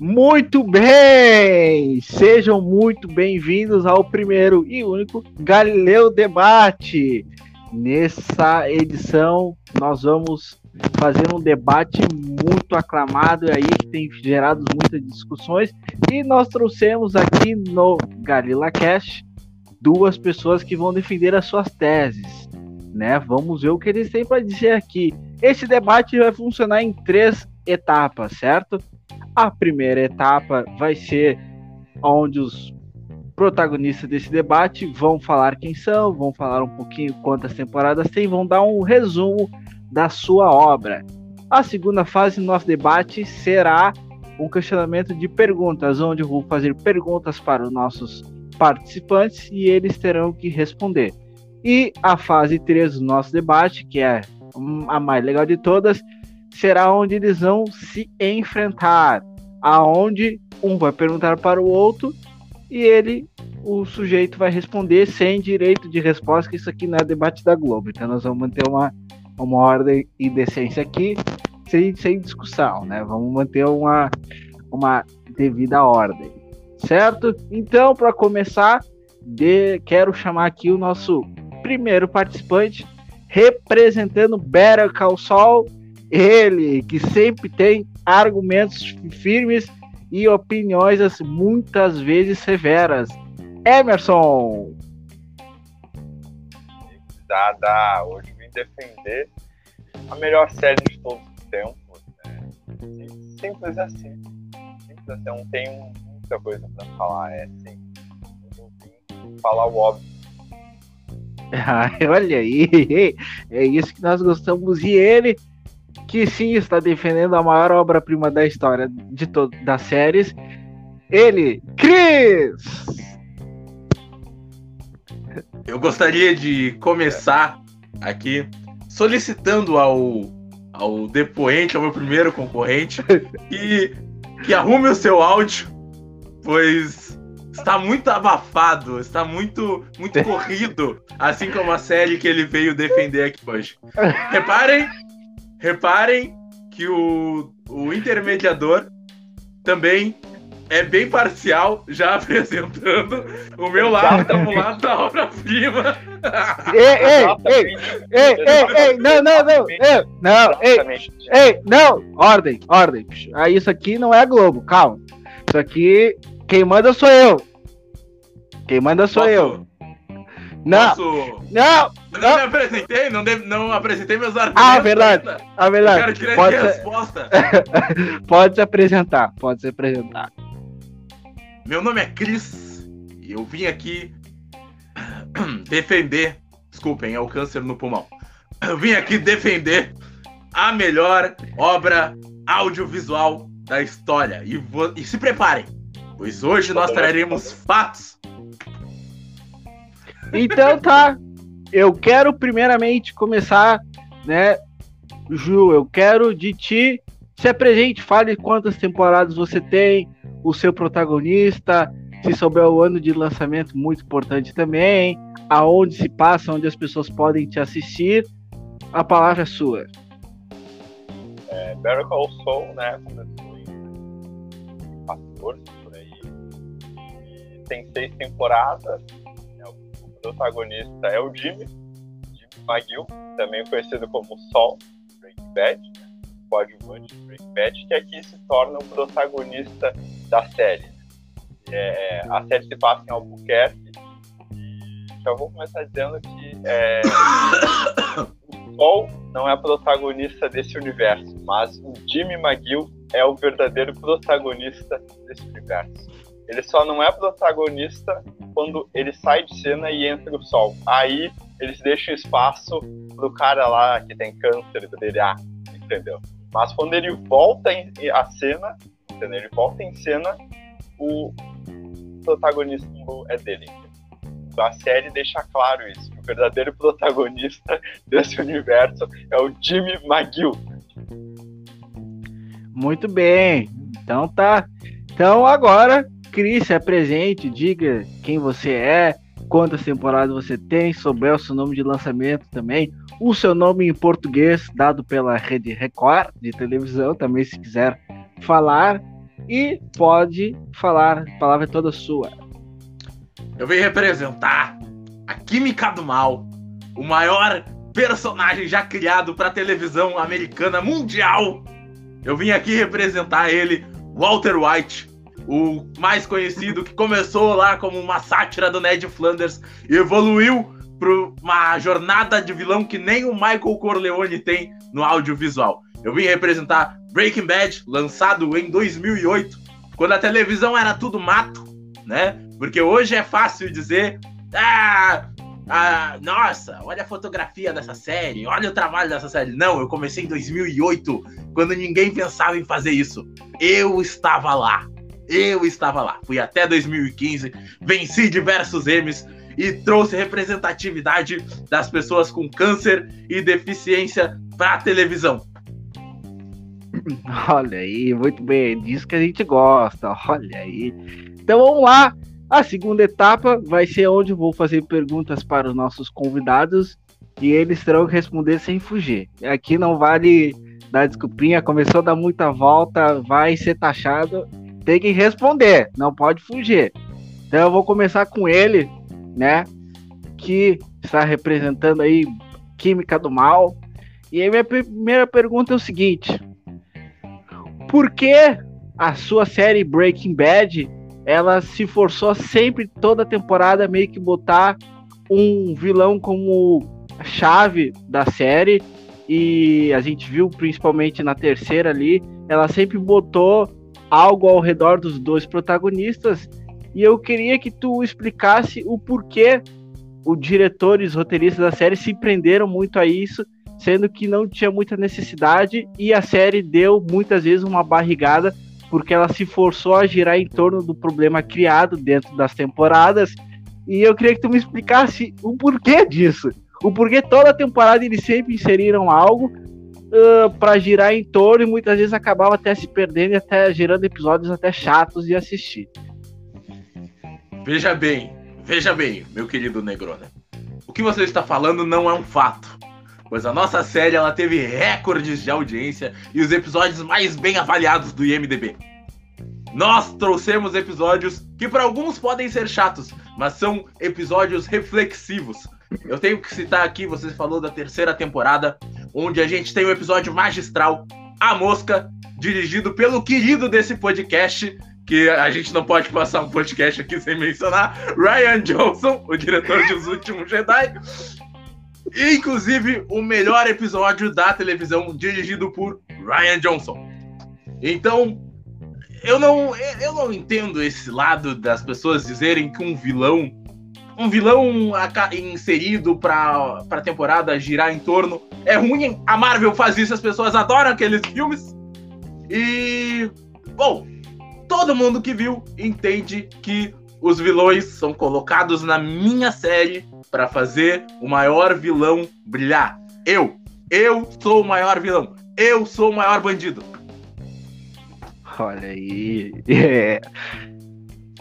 Muito bem! Sejam muito bem-vindos ao primeiro e único Galileu Debate. Nessa edição, nós vamos fazer um debate muito aclamado aí, que tem gerado muitas discussões. E nós trouxemos aqui no Galila Cast duas pessoas que vão defender as suas teses. Né? Vamos ver o que eles têm para dizer aqui. Esse debate vai funcionar em três etapas, certo? A primeira etapa vai ser onde os protagonistas desse debate vão falar quem são, vão falar um pouquinho quantas temporadas tem, vão dar um resumo da sua obra. A segunda fase do nosso debate será um questionamento de perguntas, onde eu vou fazer perguntas para os nossos participantes e eles terão que responder. E a fase 3 do nosso debate, que é a mais legal de todas, será onde eles vão se enfrentar, aonde um vai perguntar para o outro e ele, o sujeito vai responder sem direito de resposta, que isso aqui não é debate da Globo. Então nós vamos manter uma, uma ordem e decência aqui, sem, sem discussão, né? Vamos manter uma, uma devida ordem, certo? Então, para começar, de, quero chamar aqui o nosso primeiro participante, representando Better Call Saul, ele, que sempre tem argumentos firmes e opiniões assim, muitas vezes severas. Emerson! Dada, hoje vim defender a melhor série de todos os tempos. Né? Simples assim. Simples assim, não tem muita coisa para falar. É assim. Eu vim falar o óbvio. olha aí, é isso que nós gostamos. E ele que sim está defendendo a maior obra-prima da história de todas das séries. Ele, Chris! Eu gostaria de começar aqui solicitando ao, ao depoente, ao meu primeiro concorrente, que, que arrume o seu áudio, pois está muito abafado, está muito, muito corrido, assim como a série que ele veio defender aqui hoje. Reparem Reparem que o, o intermediador também é bem parcial, já apresentando o meu lado como lado da obra-prima. Ei, ei, ei, ei, ei, ei, não, não, não, ei, não, ei, ei, não, ordem, ordem. Ah, isso aqui não é Globo, calma. Isso aqui, quem manda sou eu. Quem manda sou Posso, eu. Não, posso... não, Eu não me apresentei, não, não apresentei meus argumentos. Ah, verdade. ainda. a Eu verdade. quero direito Pode de ser, resposta. pode se apresentar, pode se apresentar. Meu nome é Cris e eu vim aqui defender. Desculpem, é o câncer no pulmão. Eu vim aqui defender a melhor obra audiovisual da história. E, vo- e se preparem, pois hoje nós traremos fatos. Então tá. Eu quero primeiramente começar, né, Ju, eu quero de ti se apresente, fale quantas temporadas você tem, o seu protagonista, se souber o ano de lançamento, muito importante também, aonde se passa, onde as pessoas podem te assistir. A palavra é sua. É, Better Call Saul, né? Começou em 14 por aí. E tem seis temporadas. Protagonista é o Jimmy, Jimmy McGill, também conhecido como Saul, Breaking Bad, né? coadjuvante de Breaking Bad, que aqui se torna o protagonista da série. É, a série se passa em Albuquerque. E já vou começar dizendo que é, o Sol não é protagonista desse universo, mas o Jimmy McGill é o verdadeiro protagonista desse universo. Ele só não é protagonista quando ele sai de cena e entra o Sol. Aí eles deixam espaço pro cara lá que tem câncer brilhar, entendeu? Mas quando ele volta em, a cena, entendeu? ele volta em cena, o protagonismo é dele. A série deixa claro isso. O verdadeiro protagonista desse universo é o Jimmy McGill. Muito bem. Então tá. Então agora, Cris, se apresente, diga quem você é, quantas temporadas você tem, souber o seu nome de lançamento também, o seu nome em português, dado pela Rede Record de televisão, também se quiser falar. e pode falar, a palavra é toda sua. Eu vim representar a Química do Mal, o maior personagem já criado para televisão americana mundial. Eu vim aqui representar ele, Walter White, o mais conhecido que começou lá como uma sátira do Ned Flanders e evoluiu para uma jornada de vilão que nem o Michael Corleone tem no audiovisual. Eu vim representar Breaking Bad, lançado em 2008, quando a televisão era tudo mato, né? Porque hoje é fácil dizer, ah, ah, nossa, olha a fotografia dessa série, olha o trabalho dessa série. Não, eu comecei em 2008, quando ninguém pensava em fazer isso. Eu estava lá. Eu estava lá. Fui até 2015, venci diversos M's e trouxe representatividade das pessoas com câncer e deficiência para a televisão. Olha aí, muito bem, disso que a gente gosta. Olha aí. Então vamos lá. A segunda etapa vai ser onde vou fazer perguntas para os nossos convidados e eles terão que responder sem fugir. Aqui não vale dar desculpinha, começou a dar muita volta, vai ser taxado, tem que responder, não pode fugir. Então eu vou começar com ele, né, que está representando aí Química do Mal. E aí minha primeira pergunta é o seguinte: por que a sua série Breaking Bad ela se forçou sempre toda temporada meio que botar um vilão como chave da série e a gente viu principalmente na terceira ali, ela sempre botou algo ao redor dos dois protagonistas e eu queria que tu explicasse o porquê os diretores, roteiristas da série se prenderam muito a isso sendo que não tinha muita necessidade e a série deu muitas vezes uma barrigada porque ela se forçou a girar em torno do problema criado dentro das temporadas. E eu queria que tu me explicasse o porquê disso. O porquê toda temporada eles sempre inseriram algo uh, para girar em torno e muitas vezes acabava até se perdendo e até gerando episódios até chatos de assistir. Veja bem, veja bem, meu querido Negrona. O que você está falando não é um fato pois a nossa série ela teve recordes de audiência e os episódios mais bem avaliados do IMDb. Nós trouxemos episódios que para alguns podem ser chatos, mas são episódios reflexivos. Eu tenho que citar aqui, você falou da terceira temporada, onde a gente tem o um episódio magistral, A Mosca, dirigido pelo querido desse podcast, que a gente não pode passar um podcast aqui sem mencionar, Ryan Johnson, o diretor de Os Últimos Jedi, Inclusive, o melhor episódio da televisão dirigido por Ryan Johnson. Então, eu não, eu não entendo esse lado das pessoas dizerem que um vilão, um vilão inserido para a temporada girar em torno é ruim. A Marvel faz isso, as pessoas adoram aqueles filmes. E, bom, todo mundo que viu entende que os vilões são colocados na minha série para fazer o maior vilão brilhar. Eu, eu sou o maior vilão. Eu sou o maior bandido. Olha aí. É.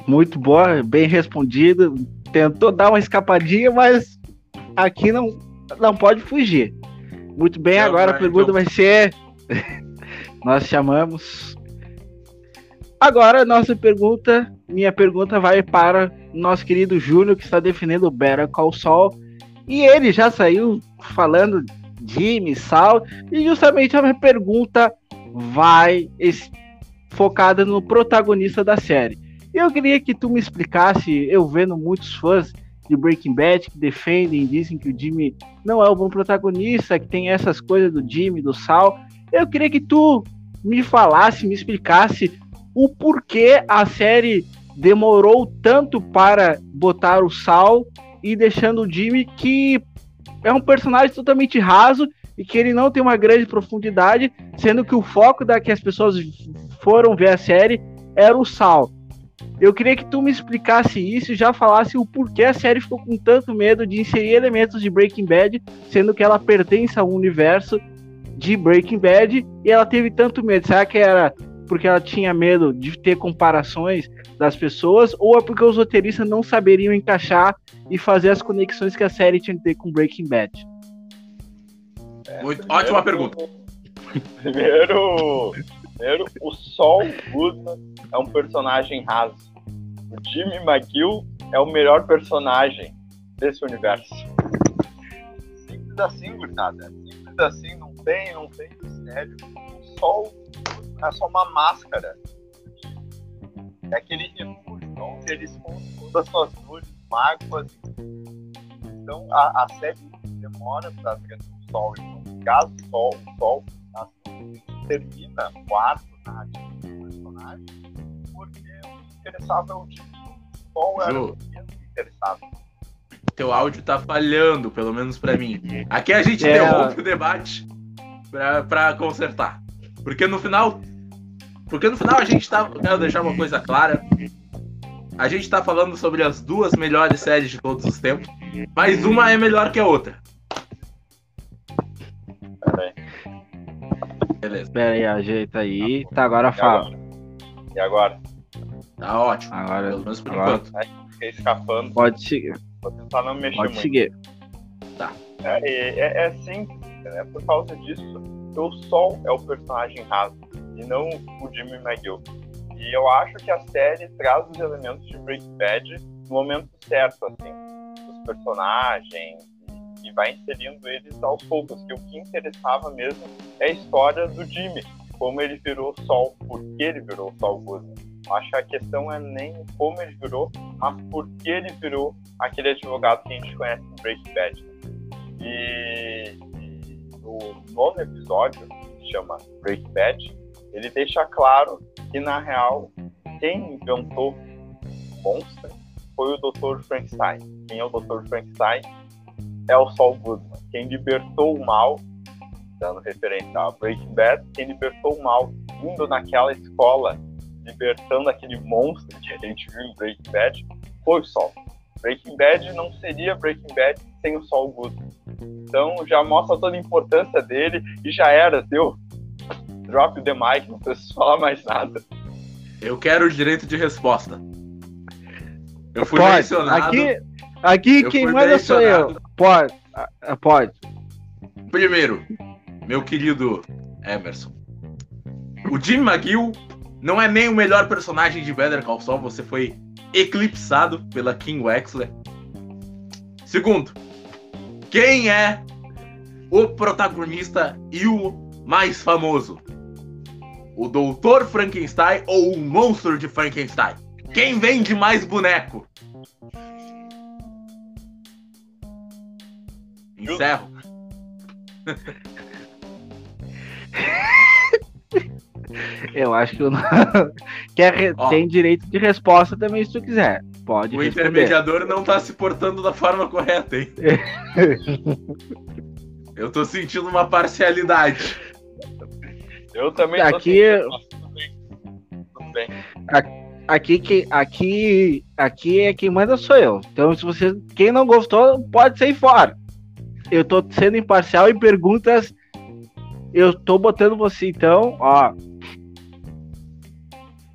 Muito boa, bem respondido. Tentou dar uma escapadinha, mas aqui não, não pode fugir. Muito bem, agora a pergunta vai ser. Nós chamamos. Agora, nossa pergunta, minha pergunta vai para nosso querido Júnior, que está defendendo o Better Call Saul. E ele já saiu falando Jimmy, Sal, e justamente a minha pergunta vai focada no protagonista da série. Eu queria que tu me explicasse, eu vendo muitos fãs de Breaking Bad que defendem, dizem que o Jimmy não é o bom protagonista, que tem essas coisas do Jimmy, do Sal. Eu queria que tu me falasse, me explicasse o porquê a série demorou tanto para botar o Sal e deixando o Jimmy que é um personagem totalmente raso e que ele não tem uma grande profundidade, sendo que o foco da que as pessoas foram ver a série era o Sal. Eu queria que tu me explicasse isso e já falasse o porquê a série ficou com tanto medo de inserir elementos de Breaking Bad, sendo que ela pertence ao universo de Breaking Bad e ela teve tanto medo. Será que era porque ela tinha medo de ter comparações das pessoas, ou é porque os roteiristas não saberiam encaixar e fazer as conexões que a série tinha que ter com Breaking Bad? É, Muito, ótima pergunta. Primeiro, Primeiro, o Sol Goodman é um personagem raso. O Jimmy McGill é o melhor personagem desse universo. Simples assim, gurizada. Simples assim, não tem, não tem mistério. O Sol é só uma máscara. É aquele refúgio onde eles esconde todas as suas dores, mágoas. Então, a, a série demora para ver o Sol. Então, caso o Sol, o Sol termina o arco narrativo do personagem, porque o interessava é o tipo. Qual era o interessado? Teu áudio tá falhando, pelo menos pra mim. Aqui a gente É. interrompe o debate pra, pra consertar. Porque no final. Porque no final a gente tá. Quero deixar uma coisa clara. A gente tá falando sobre as duas melhores séries de todos os tempos. Mas uma é melhor que a outra. Beleza. Pera aí, ajeita aí. Tá, agora E fala. agora? E agora? Tá ótimo. Agora Pelo menos por agora- enquanto. Fiquei escapando. pode seguir. Vou tentar não mexer Pode muito. seguir. É, é, é, é simples, é por causa disso que o Sol é o personagem raso e não o Jimmy McGill. E eu acho que a série traz os elementos de Breaking Bad no momento certo, assim, os personagens e, vai inserindo eles aos poucos. Que o que interessava mesmo é a história do Jimmy, como ele virou Sol, por que ele virou Sol Goodman. Acho que a questão é nem como ele virou, mas por que ele virou aquele advogado que a gente conhece no Breaking Bad. E, e o nono episódio, que chama Breaking Bad, ele deixa claro que, na real, quem inventou o monstro foi o Dr. Frankenstein. Quem é o Dr. Frankenstein? É o Saul Goodman. Quem libertou o mal, dando referência a Breaking Bad, quem libertou o mal indo naquela escola, libertando aquele monstro que a gente viu em Breaking Bad, foi o Saul. Breaking Bad não seria Breaking Bad sem o Saul Goodman. Então já mostra toda a importância dele e já era, deu. Drop the mic, não preciso falar mais nada. Eu quero o direito de resposta. Eu fui Pode. mencionado. Aqui, aqui quem manda sou eu. Pode. Ah, Pode. Primeiro, meu querido Emerson. O Jim McGill não é nem o melhor personagem de Better Call Saul, você foi eclipsado pela Kim Wexler. Segundo, quem é o protagonista e o mais famoso? O Doutor Frankenstein ou o Monstro de Frankenstein? Quem vende mais boneco? Encerro. Eu acho que eu não... Quer re- Ó. tem direito de resposta também se tu quiser. Pode O responder. intermediador não tá se portando da forma correta, hein? Eu tô sentindo uma parcialidade. Eu também tô Aqui-. Tudo bem. Aqui, que, aqui, aqui é quem manda sou eu. Então, se você, quem não gostou, pode sair fora. Eu tô sendo imparcial em perguntas. Eu tô botando você, então, ó.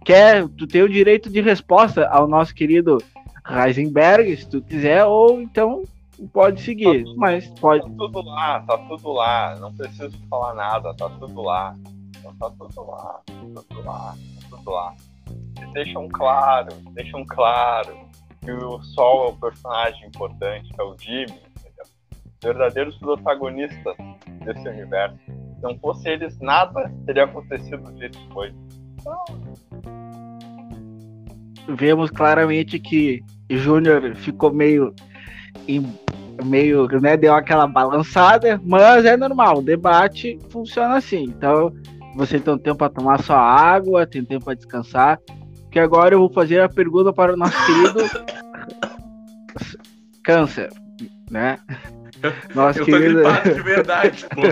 Quer, tu tem o direito de resposta ao nosso querido Heisenberg, se tu quiser, ou então pode seguir. Mas pode. Tá tudo lá, tá tudo lá. Não preciso falar nada, tá tudo lá. Então, tá tudo lá, tá tudo lá, tá tudo lá. Eles deixam claro, deixam claro que o Sol é o personagem importante, que é o Jimmy, verdadeiros protagonistas desse universo. Se não fosse eles, nada teria acontecido do jeito que foi. Então, vemos claramente que Júnior ficou meio em- meio, né, deu aquela balançada, mas é normal, o debate funciona assim. Então, você tem um tempo para tomar sua água, tem tempo para descansar, que agora eu vou fazer a pergunta para o nosso querido Câncer, né? Nosso Eu tô querido, gripado de verdade, pô.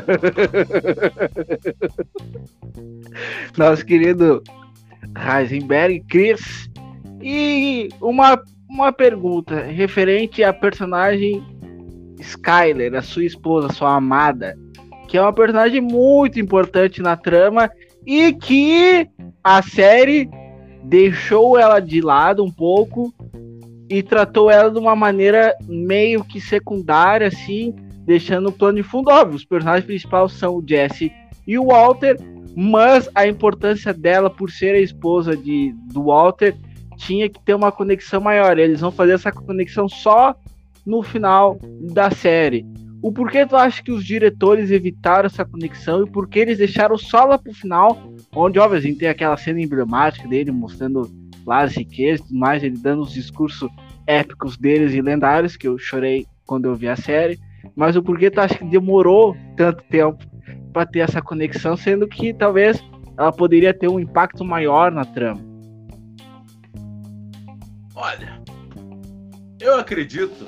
nosso querido Heisenberg, Chris. E uma, uma pergunta referente à personagem Skyler, a sua esposa, sua amada, que é uma personagem muito importante na trama e que a série deixou ela de lado um pouco e tratou ela de uma maneira meio que secundária, assim, deixando o plano de fundo óbvio. Os personagens principais são o Jesse e o Walter, mas a importância dela por ser a esposa de, do Walter tinha que ter uma conexão maior. Eles vão fazer essa conexão só no final da série. O porquê tu acha que os diretores evitaram essa conexão e por que eles deixaram só lá pro final, onde, obviamente, tem aquela cena emblemática dele mostrando lá as riquezas e tudo mais, ele dando os discursos épicos deles e lendários, que eu chorei quando eu vi a série. Mas o porquê tu acha que demorou tanto tempo para ter essa conexão, sendo que talvez ela poderia ter um impacto maior na trama? Olha, eu acredito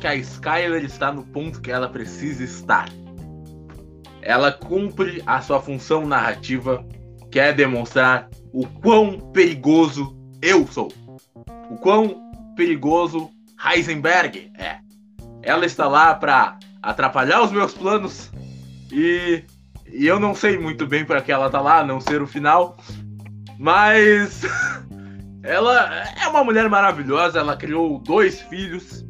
que a Skyler está no ponto que ela precisa estar. Ela cumpre a sua função narrativa, que é demonstrar o quão perigoso eu sou. O quão perigoso Heisenberg é. Ela está lá para atrapalhar os meus planos e, e eu não sei muito bem para que ela tá lá, a não ser o final, mas ela é uma mulher maravilhosa. Ela criou dois filhos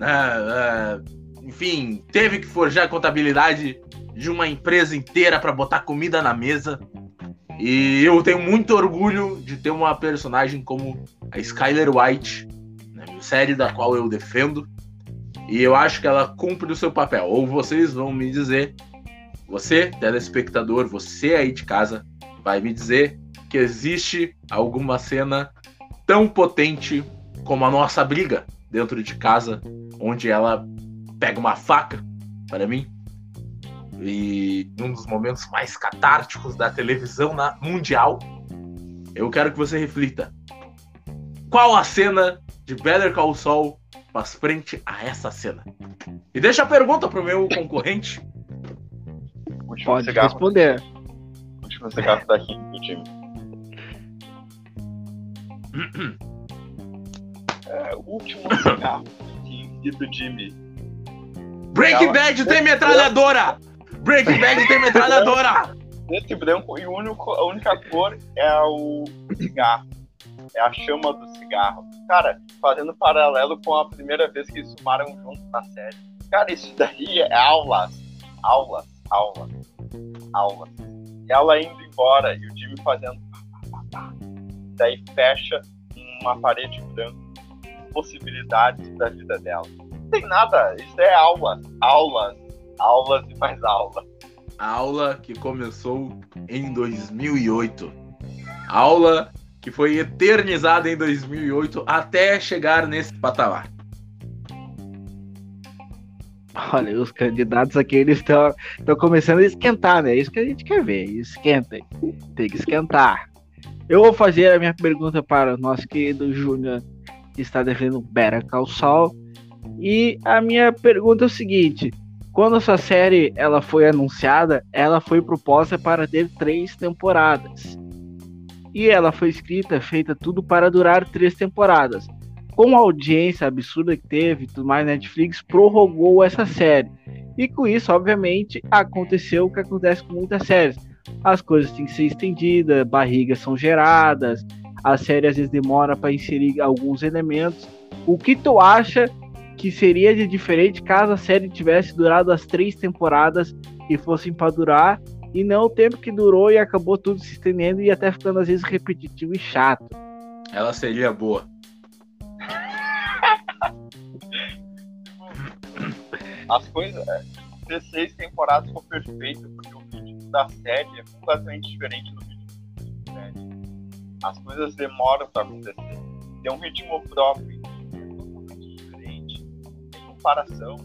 né, enfim, teve que forjar a contabilidade de uma empresa inteira para botar comida na mesa. E eu tenho muito orgulho de ter uma personagem como a Skyler White, né, série da qual eu defendo. E eu acho que ela cumpre o seu papel. Ou vocês vão me dizer, você, telespectador, você aí de casa, vai me dizer que existe alguma cena tão potente como a nossa briga dentro de casa, onde ela pega uma faca para mim. E um dos momentos mais catárticos da televisão na, mundial, eu quero que você reflita. Qual a cena de Better Call Saul faz frente a essa cena? E deixa a pergunta pro meu concorrente. Pode cigarro. responder. Último cigarro daqui do time. É, o último cigarro do Jimmy. Breaking Bad tem metralhadora! Breaking Bad tem metralhadora! Preto e branco, e único, a única cor é o cigarro. É a chama do cigarro. Cara, fazendo paralelo com a primeira vez que eles fumaram juntos na série. Cara, isso daí é aulas. Aulas, aulas, aulas. Ela indo embora e o Jimmy fazendo. Daí fecha uma parede branca possibilidades da vida dela. Não tem nada, isso é aula, aulas, aulas e mais aula. Aula que começou em 2008. Aula que foi eternizada em 2008 até chegar nesse patamar. Olha, os candidatos aqui eles estão começando a esquentar, né? É isso que a gente quer ver. Esquentem. Tem que esquentar. Eu vou fazer a minha pergunta para o nosso querido Júnior está defendendo Better Call Saul. E a minha pergunta é o seguinte: quando essa série ela foi anunciada, ela foi proposta para ter três temporadas. E ela foi escrita, feita tudo para durar três temporadas. Com a audiência absurda que teve, tudo mais, Netflix prorrogou essa série. E com isso, obviamente, aconteceu o que acontece com muitas séries. As coisas têm que ser estendidas, barrigas são geradas, a série às vezes demora para inserir alguns elementos. O que tu acha que seria de diferente caso a série tivesse durado as três temporadas e fossem para durar e não o tempo que durou e acabou tudo se estendendo e até ficando às vezes repetitivo e chato? Ela seria boa. As coisas. Ter seis temporadas ficou perfeito, porque o ritmo da série é completamente diferente do as coisas demoram para acontecer. Tem um ritmo próprio. Comparação.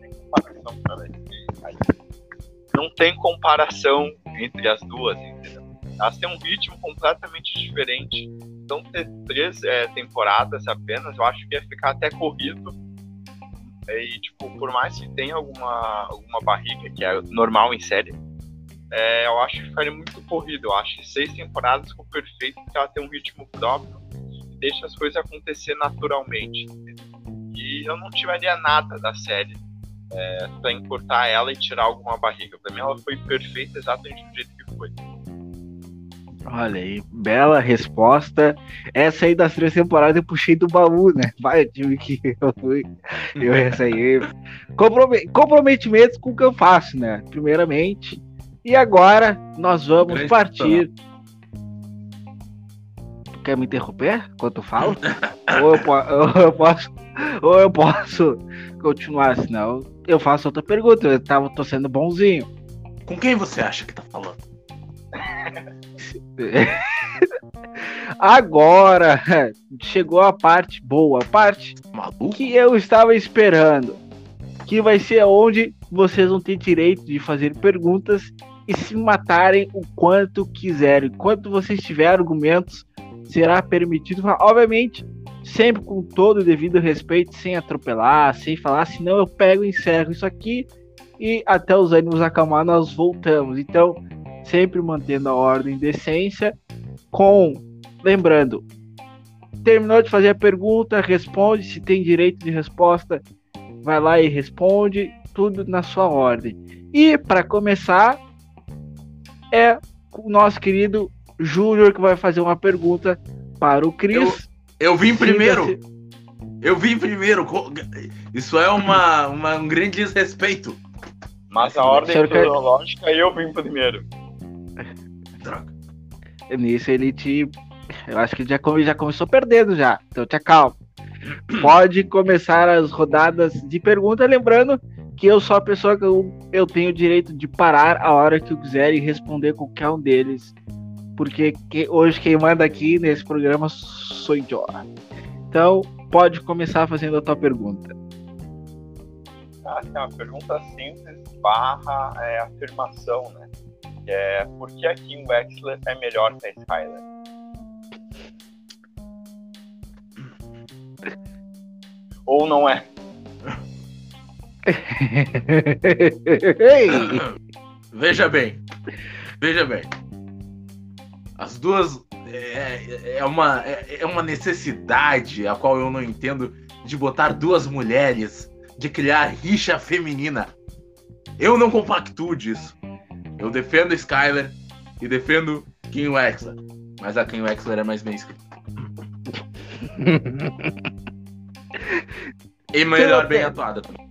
Tem comparação para Não tem comparação entre as duas, entendeu? Elas têm um ritmo completamente diferente. Então, ter três é, temporadas apenas, eu acho que ia ficar até corrido. E, tipo, por mais que tenha alguma, alguma barriga, que é normal em série, é, eu acho que ficaria muito corrido. Eu acho que seis temporadas ficou perfeito porque ela tem um ritmo próprio deixa as coisas acontecer naturalmente. E eu não tiraria nada da série é, para encurtar ela e tirar alguma barriga. Para mim, ela foi perfeita exatamente do jeito que foi. Olha aí, bela resposta. Essa aí das três temporadas eu puxei do baú, né? Vai, time que eu fui. Eu essa aí. Comprometimentos com o que eu faço, né? Primeiramente, E agora nós vamos Grande partir. Quer me interromper enquanto eu falo? ou, eu ou eu posso, ou eu posso continuar, senão eu faço outra pergunta. Eu tava, tô sendo bonzinho. Com quem você acha que tá falando? Agora chegou a parte boa, a parte Maluco? que eu estava esperando. Que vai ser onde vocês vão ter direito de fazer perguntas e se matarem o quanto quiserem. Enquanto vocês tiverem argumentos, será permitido falar. Obviamente, sempre com todo o devido respeito, sem atropelar, sem falar, senão eu pego e encerro isso aqui e até os ânimos acalmar, nós voltamos. Então, sempre mantendo a ordem e decência, com. Lembrando, terminou de fazer a pergunta, responde. Se tem direito de resposta, vai lá e responde. Tudo na sua ordem. E para começar, é o nosso querido Júnior que vai fazer uma pergunta para o Cris. Eu vim primeiro! Eu vim primeiro! Isso é uma, uma- um grande desrespeito. Mas a ordem cronológica eu vim primeiro. Droga. Nisso ele te. Eu acho que ele já, come- já começou perdendo já. Então te acalma. Pode começar as rodadas de pergunta, lembrando que eu sou a pessoa que eu, eu tenho o direito de parar a hora que eu quiser e responder qualquer um deles. Porque que- hoje quem manda aqui nesse programa sou eu. Então, pode começar fazendo a tua pergunta. Ah, assim, uma pergunta simples barra é, afirmação, né? Que é por que a Kim Wexler é melhor que a Skyler? Ou não é? Veja bem. Veja bem. As duas. É, é uma, é, é uma necessidade a qual eu não entendo de botar duas mulheres, de criar rixa feminina. Eu não compactuo disso. Eu defendo Skyler e defendo Kim Wexler. Mas a Kim Wexler é mais bem escrita. E melhor bem atuada também.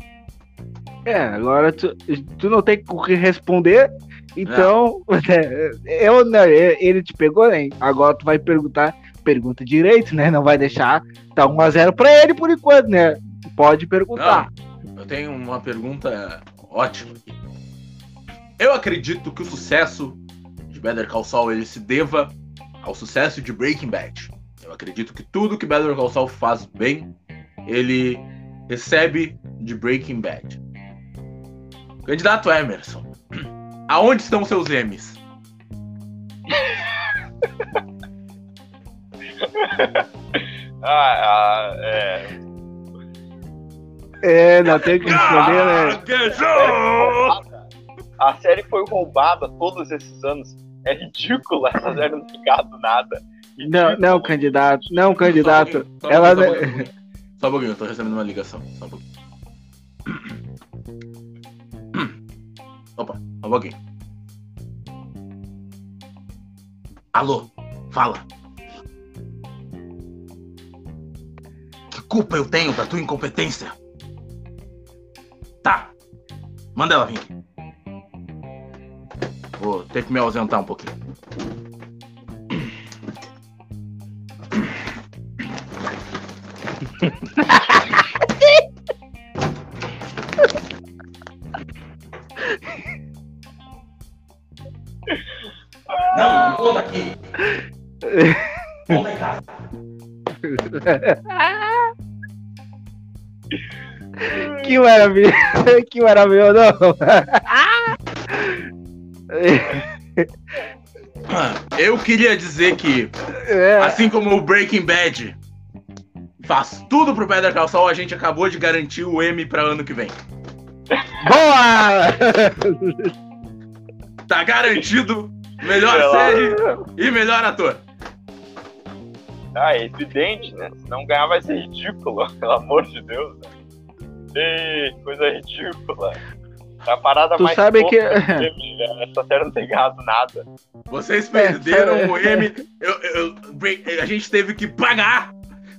É, agora tu, tu não tem o que responder, então eu não, ele te pegou, né? Agora tu vai perguntar, pergunta direito, né? Não vai deixar, tá 1x0 pra ele por enquanto, né? Pode perguntar. Eu tenho uma pergunta ótima. Eu acredito que o sucesso de Better Call Saul ele se deva ao sucesso de Breaking Bad. Eu acredito que tudo que Better Call Saul faz bem, ele recebe de Breaking Bad. Candidato Emerson, aonde estão seus M's? Ah, ah, é. É, não tem que responder, né? Gaguejou! A série foi roubada todos esses anos. É ridículo essa série não ficar do nada. Não, não, candidato, não, candidato. Só um Ela, só um pouquinho, só um pouquinho, eu tô recebendo uma ligação. Só um pouquinho. Opa, pouquinho. Alô, fala. Que culpa eu tenho da tua incompetência? Tá, manda ela vir. Vou ter que me ausentar um pouquinho. Volta em casa. que maravilha, que maravilha, não. Eu queria dizer que, É, assim como o Breaking Bad faz tudo pro Call Saul, a gente acabou de garantir o M pra ano que vem. boa! Tá garantido melhor série e melhor ator. Ah, é evidente, né? Se não ganhar vai ser ridículo, pelo amor de Deus. Né? Ei, coisa ridícula. É a parada Tu mais sabe que- né? Essa série não tem ganhado nada. Vocês perderam É, o M. eu- eu- a gente teve que pagar.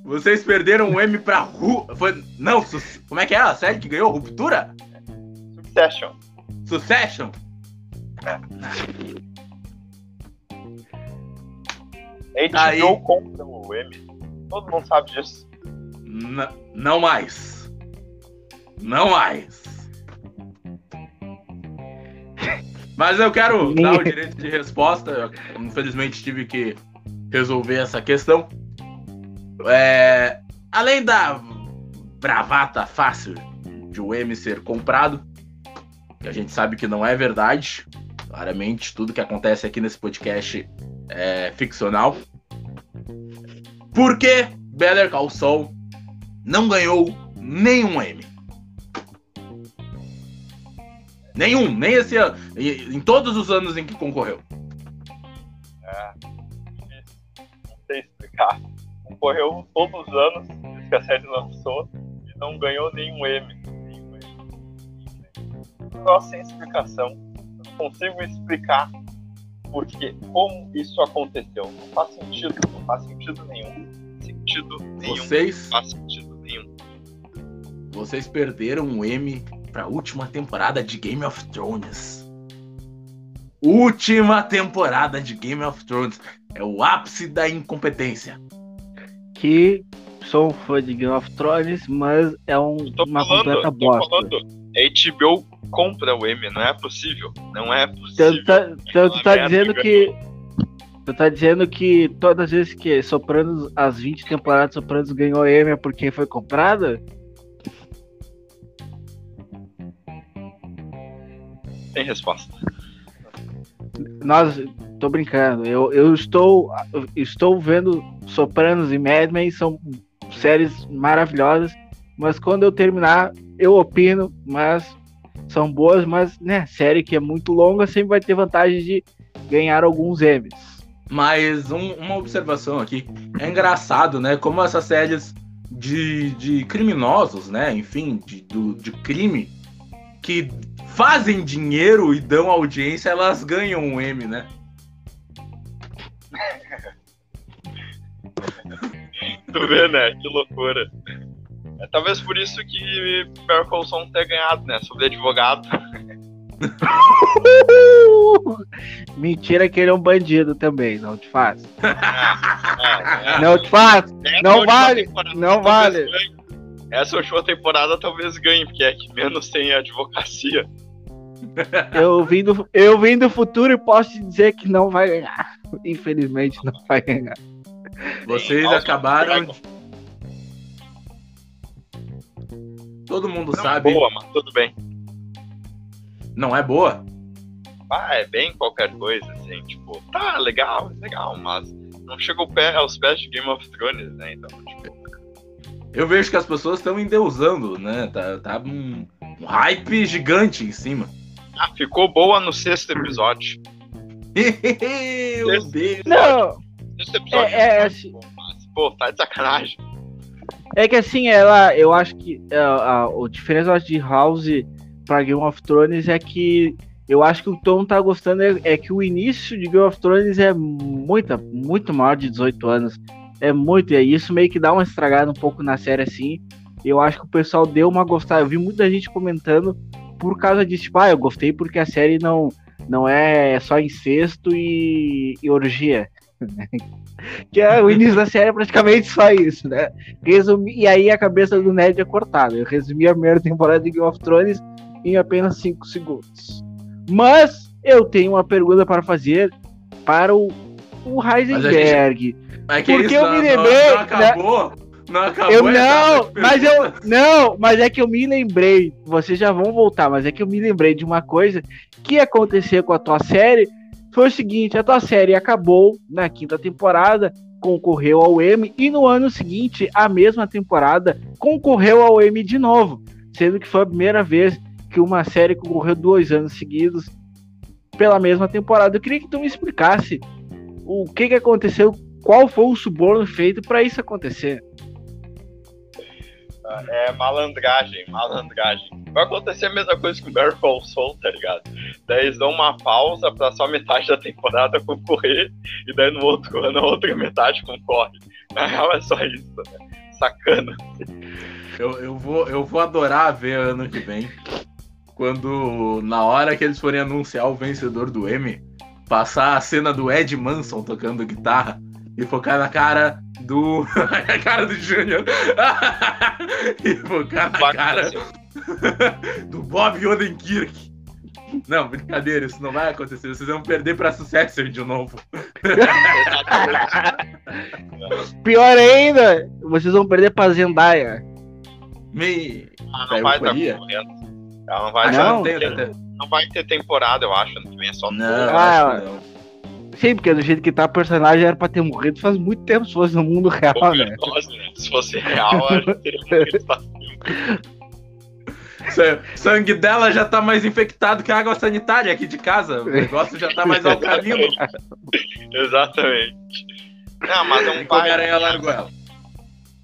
Vocês perderam o M pra Ru. Foi, não, Sus- como é que é a série que ganhou? Ruptura? Succession. Succession? HBO Aí. compra o M. Todo mundo sabe disso. N- não mais. Não mais. Mas eu quero dar o direito de resposta. Eu, infelizmente tive que resolver essa questão. É, além da bravata fácil de o M ser comprado, que a gente sabe que não é verdade. Claramente, tudo que acontece aqui nesse podcast é ficcional. Por que Better Call Saul não ganhou nenhum M? Nenhum, nem esse ano. Em todos os anos em que concorreu. É. Não sei explicar. Concorreu todos os anos que a série lançou e não ganhou nenhum M. Negócio sem explicação. Não consigo explicar porque como isso aconteceu. Não faz sentido. Não faz sentido nenhum. Sentido nenhum. Vocês, Não faz sentido nenhum. vocês perderam um M pra última temporada de Game of Thrones. Última temporada de Game of Thrones. É o ápice da incompetência. Que sou um fã de Game of Thrones, mas é um- uma falando, completa tô bosta. falando. HBO compra o M, não é possível. Não é Então, possível. tá, então tu tá dizendo que. Tu tá dizendo que todas as vezes que Sopranos, as 20 temporadas Sopranos ganhou M é porque foi comprada? Sem resposta. Nós, tô brincando. Eu, eu estou, eu estou vendo Sopranos e Mad Men, são séries maravilhosas, mas quando eu terminar, eu opino, mas são boas, mas, né, série que é muito longa sempre vai ter vantagem de ganhar alguns M's. Mas um- uma observação aqui. É engraçado, né? Como essas séries de, de criminosos, né? Enfim, de, do, de crime, que fazem dinheiro e dão audiência, elas ganham um M, né? Tu vê, né? Que loucura. É talvez por isso que Better Call Saul tenha ganhado, né? Sobre advogado. Mentira que ele é um bandido também, não te faz. É, é. Não te faz. Essa não vale, não vale. ganhe. Essa última temporada talvez ganhe, porque é que menos tem advocacia. Eu vim, do, eu vim do futuro e posso te dizer que não vai ganhar. Infelizmente não vai ganhar. Vocês acabaram. Todo mundo Não sabe. boa, mas tudo bem. Não é boa? Ah, é bem qualquer coisa, assim, tipo, tá, legal, legal, mas não chega ao pé, aos pés de Game of Thrones, né? Então, tipo, Eu vejo que as pessoas estão endeusando, né? Tá, tá um, um hype gigante em cima. ah, ficou boa no sexto episódio. Meu Deus. Não, Sexto episódio É, é, bom, mas, pô, tá de sacanagem. É que assim, ela, eu acho que é, a, a diferença eu acho, de House pra Game of Thrones é que eu acho que o Tom tá gostando é, é que o início de Game of Thrones é muita, muito maior de 18 anos. É muito, e isso meio que dá uma estragada um pouco na série assim. Eu acho que o pessoal deu uma gostada. Eu vi muita gente comentando por causa disso. Tipo, ah, eu gostei porque a série não, não é só incesto e, e orgia. que é o início da série é praticamente só isso, né? Resumi, e aí a cabeça do Ned é cortada. Eu resumi a primeira temporada de Game of Thrones em apenas 5 segundos. Mas eu tenho uma pergunta para fazer para o, o Heisenberg. É que Porque eu me lembrei, Não, não acabou. Não acabou. Eu a não, mas eu não, mas é que eu me lembrei. Vocês já vão voltar, mas é que eu me lembrei de uma coisa que ia acontecer com a tua série. Foi o seguinte: a tua série acabou na quinta temporada, concorreu ao M e no ano seguinte, a mesma temporada, concorreu ao M de novo, sendo que foi a primeira vez que uma série concorreu dois anos seguidos pela mesma temporada. Eu queria que tu me explicasse o que, que aconteceu, qual foi o suborno feito para isso acontecer. É malandragem, malandragem. Vai acontecer a mesma coisa com o Call Saul, tá ligado? Daí eles dão uma pausa pra só metade da temporada concorrer, e daí no outro ano a outra metade concorre. Na real é só isso, né? Sacana. Eu, eu, vou, eu vou adorar ver ano que vem quando, na hora que eles forem anunciar o vencedor do Emmy, passar a cena do Ed Manson tocando guitarra e focar na cara do. a cara do Júnior. e focar na cara do Bob Odenkirk. Não, brincadeira, isso não vai acontecer. Vocês vão perder pra Successor de novo. Pior ainda, vocês vão perder pra Zendaya. Me. Ah, não vai correndo. Ela não vai, Ah, ter- não? tem, tem- não vai ter temporada, eu acho. Vem é só Não, Ah, não. Sim, porque do jeito que tá a personagem era pra ter morrido faz muito tempo se fosse no mundo real, né? Né? Se fosse real, que teria morrido faz Sa- Sangue dela já tá mais infectado que a água sanitária aqui de casa. O negócio já tá mais alcalino. Exatamente. Não, mas é um como pai. aranha largou ela.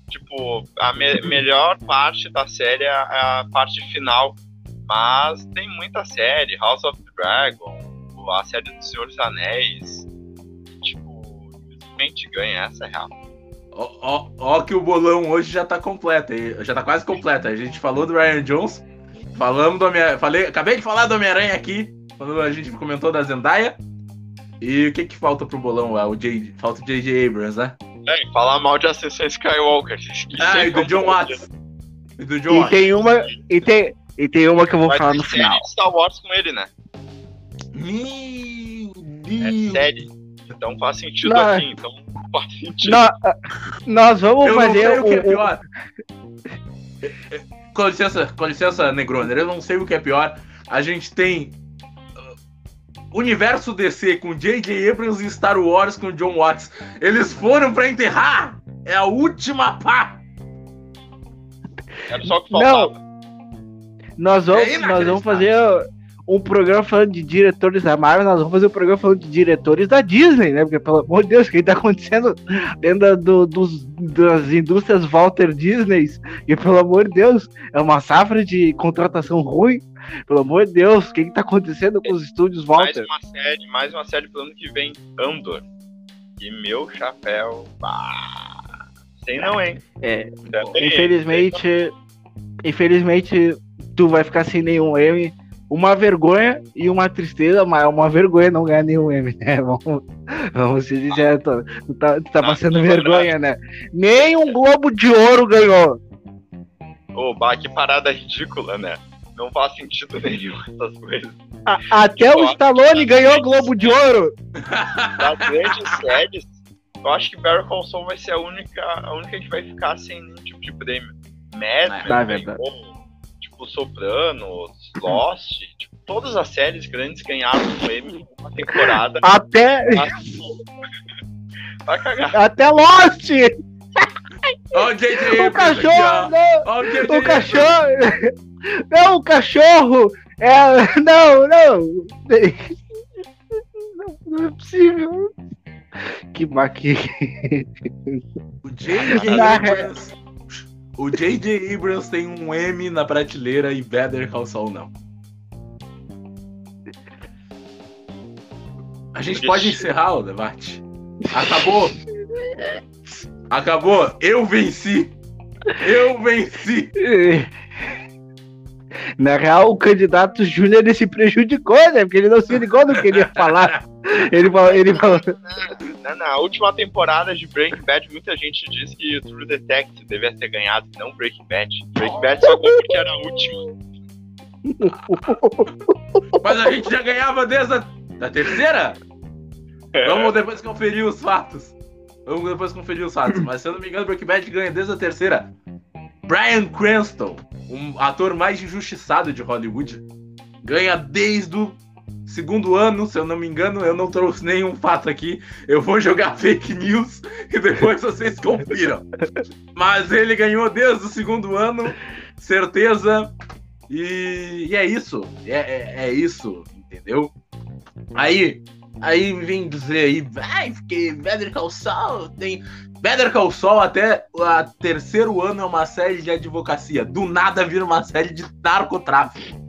Tipo, a me- melhor parte da série é a a parte final. Mas tem muita série, House of the Dragon, a série do Senhor dos Anéis. Tipo, simplesmente ganha, essa é real. Ó, ó, ó que o bolão hoje já tá completo, já tá quase completo. A gente falou do Ryan Jones, falamos do Homem falei, acabei de falar do Homem-Aranha aqui, quando a gente comentou da Zendaya. E o que que falta pro bolão? Ah, o J, falta o J.J. Abrams, né? É, falar mal de Ascensão Skywalker. Ah, e do como John pode. Watts. E do John E Watts. tem uma. E tem, e tem uma que eu vou Vai falar no final. de Star Wars com ele, né? Meu É Deus. série. Então faz sentido Não, aqui, então faz sentido. Nós, nós vamos Eu não fazer sei o que é o- o- pior. Com licença, com licença, Negroner, eu não sei o que é pior. A gente tem uh, Universo DC com J.J. Abrams e Star Wars com John Watts. Eles foram pra enterrar! É a última pá! Era só o que Não. faltava. Nós vamos, É nós vamos fazer um programa falando de diretores da Marvel, nós vamos fazer um programa falando de diretores da Disney, né? Porque, pelo amor de Deus, o que tá acontecendo dentro da- do- dos, das indústrias Walter Disney? E, pelo amor de Deus, é uma safra de contratação ruim. Pelo amor de Deus, o que, que tá acontecendo com os estúdios Mais Walter? uma série, mais uma série pro ano que vem, Andor. E meu chapéu. Bah, sei não, hein? É, infelizmente, infelizmente, tu vai ficar sem nenhum M. Uma vergonha e uma tristeza, mas é uma vergonha não ganhar nenhum M, né? Vamos, vamos se dizer, tu, tá, tu tá Ah, passando vergonha, né? Nem um Globo de Ouro ganhou. Ô, bah, que parada ridícula, né? Não faz sentido nenhum essas coisas. A- até o Stallone ganhou Globo de Ouro. Das grandes séries, eu acho que Call Saul vai ser a única, a única que vai ficar sem nenhum tipo de prêmio. Mad Tá, é verdade. ganhou, tipo Sopranos, Lost, tipo, todas as séries grandes ganharam um prêmio uma temporada. Até, Vai cagar. até Lost. Ó o J.J. O cachorro, ó. não. Ó o. O cachorro. Não, o cachorro. É, não, não. Não, não é possível. Que maqui. O J.J. O J.J. Abrams tem um M na prateleira e Better Call Saul não. A gente pode encerrar o debate. Acabou. Acabou. Eu venci. Eu venci. Na real, o candidato Júnior se prejudicou, né? Porque ele não se ligou no que ele ia falar. Ele falou, ele falou, Na, na última temporada de Breaking Bad, muita gente disse que True Detective devia ter ganhado, não Breaking Bad. Breaking Bad só ganhou porque era a última. Mas a gente já ganhava desde a da terceira? Vamos depois conferir os fatos. Vamos depois conferir os fatos. Mas se eu não me engano, Breaking Bad ganha desde a terceira. Brian Cranston, um ator mais injustiçado de Hollywood, ganha desde o segundo ano, se eu não me engano. Eu não trouxe nenhum fato aqui. Eu vou jogar fake news e depois vocês confiram. Mas ele ganhou desde o segundo ano, certeza. E, e é isso. É, é, é isso, entendeu? Aí, aí vem dizer aí, vai, porque Better Call Saul tem. Better Call Saul até o terceiro ano é uma série de advocacia. Do nada vira uma série de narcotráfico.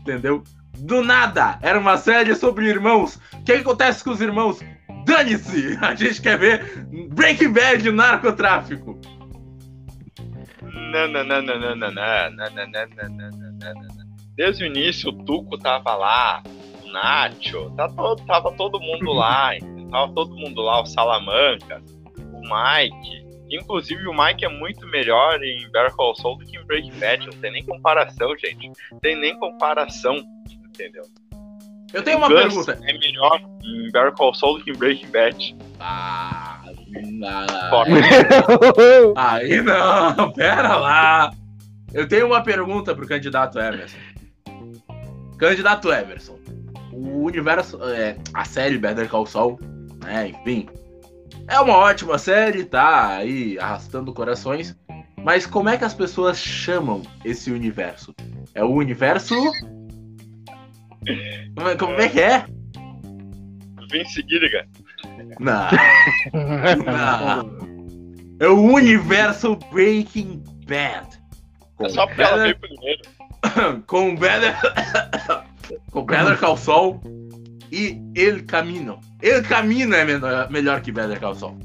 Entendeu? Do nada! Era uma série sobre irmãos. O que, acontece com os irmãos? Dane-se! A gente quer ver Breaking Bad narcotráfico. Não, não, não, não, não, não, não, não, não, não, não, não, desde o início o Tuco tava lá, o Nacho, tá todo, tava todo mundo lá, tava todo mundo lá, o Salamanca, o Mike. Inclusive o Mike é muito melhor em Better Call Saul do que em Breaking Bad, não tem nem comparação, gente. Tem nem comparação, entendeu? Eu tenho uma Gus pergunta. É melhor em Better Call Saul do que em Breaking Bad. Ah, não. Forte. Aí não, pera lá. Eu tenho uma pergunta pro candidato Emerson. Candidato Emerson, o universo, é, a série Better Call Saul, né, enfim, é uma ótima série, tá aí arrastando corações, mas como é que as pessoas chamam esse universo? É o universo... Como é, como é que é? Vince Gilligan. Não. Não. É o universo Breaking Bad. É só porque ela veio primeiro. com Better com Better Call Saul e El Camino. El Camino é menor- melhor que Better Call Saul.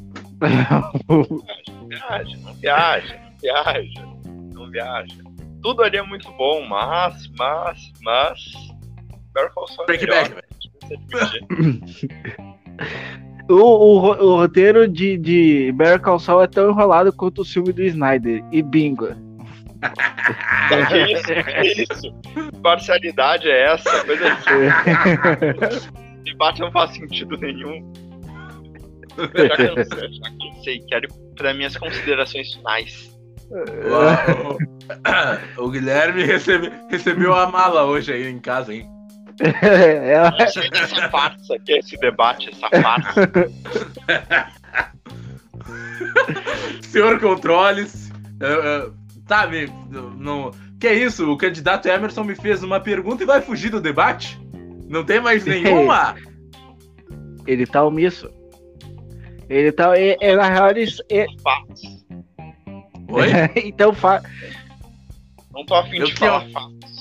Viaja, não viaja, não viaja, não viaja. Tudo ali é muito bom, mas, mas, mas. Better Call Saul é Breaking melhor. Você admitir. O, o, o roteiro de, de Better Call Saul é tão enrolado quanto o filme do Snyder. E bingo. Que isso? Que isso? Parcialidade é essa? Coisa assim. Debate não faz sentido nenhum. Já cansei, já cansei. Quero ir para minhas considerações finais. O, o Guilherme recebe- recebeu a mala hoje aí em casa, hein? É, sei dessa farsa que é esse debate, essa farsa. Senhor Controles. tá, me, não, que é isso? O candidato Emerson me fez uma pergunta e vai fugir do debate? Não tem mais nenhuma? ele tá omisso. Ele tá. É, é, na real, ele, é- Fatos. Oi? então fa... Não tô afim Eu de falar fatos.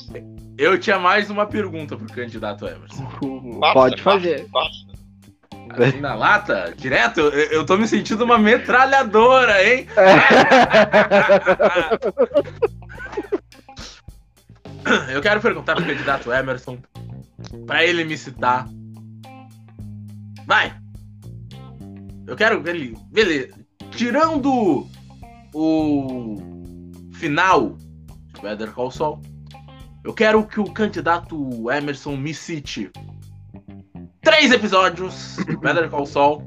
Eu tinha mais uma pergunta pro candidato Emerson. Faça, pode fazer. faça. Assim na lata, direto, eu, eu tô me sentindo uma metralhadora, hein? Eu quero perguntar pro candidato Emerson pra ele me citar. Vai! Eu quero que ele. Beleza. Tirando o final de Better Call Saul, eu quero que o candidato Emerson me cite três episódios de Better Call Saul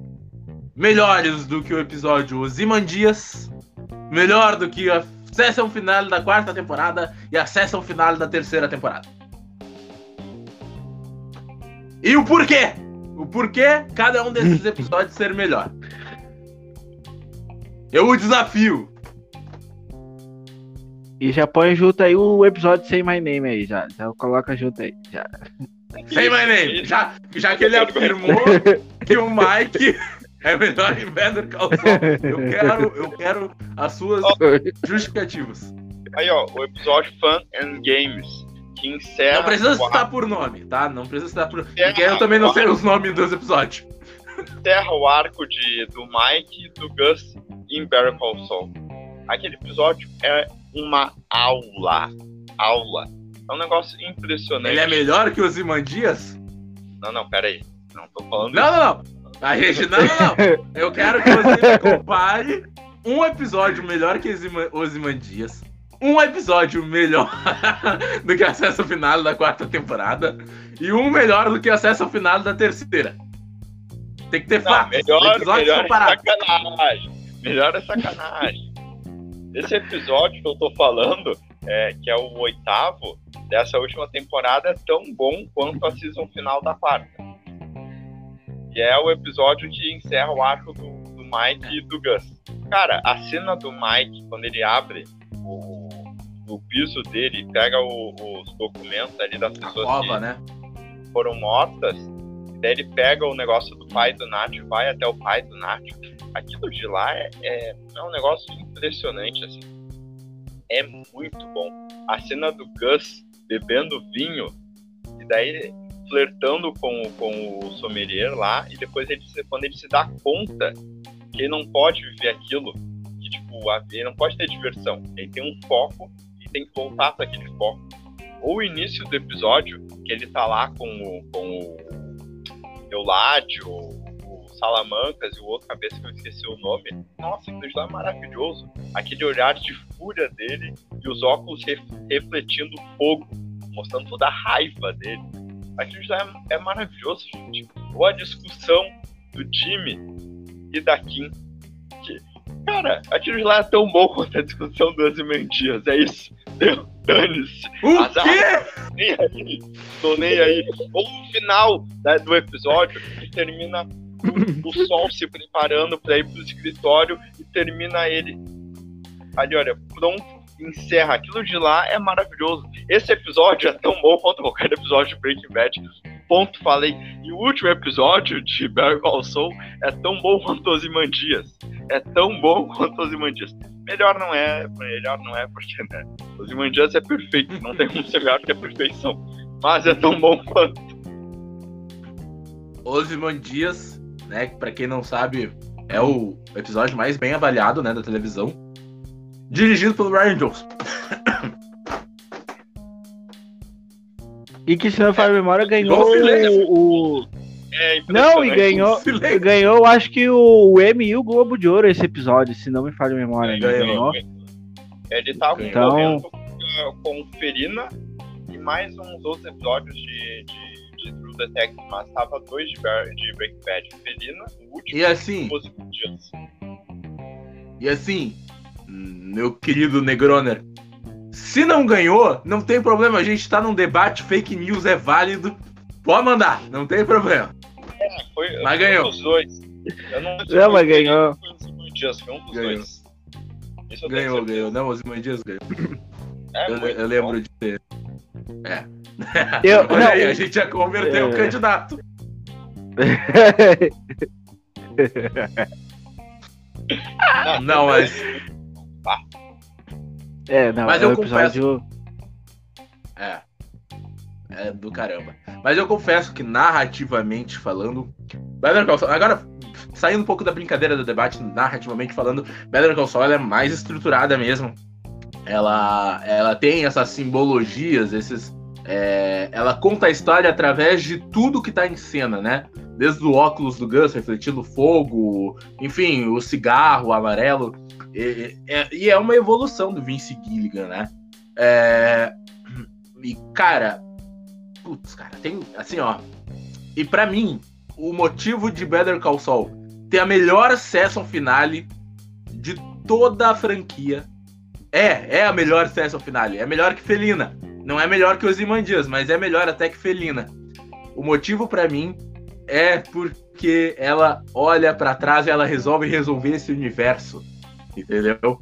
melhores do que o episódio Ozymandias, melhor do que a sessão final da quarta temporada e a sessão final da terceira temporada. E o porquê? O porquê cada um desses episódios ser melhor. Eu o desafio. E já põe junto aí o episódio sem My Name aí, já. Já coloca junto aí. Já. Say my name. Já, já que ele afirmou que o Mike é melhor em Better Call Saul, eu quero, eu quero as suas justificativas. Aí, ó, o episódio Fun and Games, que encerra. Não precisa citar por nome, tá? Não precisa citar por Porque eu também não sei os nomes dos episódios. encerra o arco de, do Mike e do Gus em Better Call Saul. Aquele episódio é uma aula. Aula. É um negócio impressionante. Ele é melhor que os Imandias? Não, não, pera aí. Não tô falando Não, não, não. A gente, não, não, não. Eu quero que você compare um episódio melhor que Imandias. Um episódio melhor do que acesso final da quarta temporada. E um melhor do que acesso final da terceira. Tem que ter Não, fatos. melhor, melhor é sacanagem. Melhor é sacanagem. Esse episódio que eu tô falando, é, que é o oitavo dessa última temporada, é tão bom quanto a season final da quarta. E é o episódio que encerra o arco do, do Mike e do Gus. Cara, a cena do Mike, quando ele abre o, o piso dele e pega o- os documentos ali das pessoas cova, que né? foram mortas, e daí ele pega o negócio do pai do Nath e vai até o pai do Nath. Aquilo de lá é, é, é um negócio impressionante, assim. É muito bom. A cena do Gus bebendo vinho, e daí flertando com, o- com o sommelier lá, e depois ele, quando ele se dá conta que ele não pode viver aquilo, que tipo, a- ele não pode ter diversão. Ele tem um foco e tem que voltar para aquele foco. ou o início do episódio, que ele tá lá com o, com o Euládio, o Salamancas e o outro cabeça que eu esqueci o nome. Nossa, aquilo lá é maravilhoso. Aquele olhar de fúria dele e os óculos ref, refletindo fogo, mostrando toda a raiva dele. Aquilo já é, é maravilhoso, gente. Ou a discussão do Jimmy e da Kim. Que, cara, aquilo lá é tão bom quanto a discussão do Ozymandias. É isso. Deu, dane-se. O Azar. quê? Nem aí. Tô nem aí. Ou no final do episódio, que termina o, sol se preparando pra ir pro escritório e termina ele. Ali, olha, pronto, encerra. Aquilo de lá é maravilhoso. Esse episódio é tão bom quanto qualquer episódio de Breaking Bad. Ponto, falei. E o último episódio de Better Call é tão bom quanto os Imandias. É tão bom quanto os Imandias. Melhor não é, melhor não é, porque, né? Os Imandias é perfeito, não tem como ser melhor que a perfeição. Mas é tão bom quanto. Ozymandias, né? que Pra quem não sabe, é o episódio mais bem avaliado, né, da televisão. Dirigido pelo Ryan Johnson. E que, se não me falha a memória, ganhou silêncio. o, o- É Não, e ganhou, Silêncio. ganhou, acho que o Emmy e o Globo de Ouro esse episódio, se não me falha a memória. Ganhou. Ganhou. Ele tava Então- com Ferina e mais uns outros episódios de, de, de True Detective, mas tava dois de, de Breaking Bad. Ferina, o último, E assim, e os dias. e assim, meu querido Negroner, se não ganhou, não tem problema, a gente tá num debate, fake news é válido. Pode mandar, não tem problema. Foi, Mas foi ganhou. um dos dois. Eu não, Não, mas ganhou. Foi um dos dias, foi um dos Ganhou. dois. Isso Ganhou, ganhou. Não, Ozymandias ganhou. É, Eu, eu lembro bom. de ter. É. Eu- Olha não, aí, a gente já converteu o É. candidato. Não, mas. é, não, Mas é eu episódio. É. É do caramba. Mas eu confesso que, narrativamente falando. Better Call Saul. Agora, saindo um pouco da brincadeira do debate, narrativamente falando, Better Call Saul é mais estruturada mesmo. Ela, ela tem essas simbologias, esses. É, ela conta a história através de tudo que tá em cena, né? Desde o óculos do Gus refletindo fogo, enfim, o cigarro amarelo. E, e- e é uma evolução do Vince Gilligan, né? É, e, cara, putz, cara, tem assim, ó. E pra mim, o motivo de Better Call Saul ter a melhor season finale de toda a franquia é, é a melhor season finale. É melhor que Felina. Não é melhor que os Imandias, mas é melhor até que Felina. O motivo pra mim é porque ela olha pra trás e ela resolve resolver esse universo. Entendeu?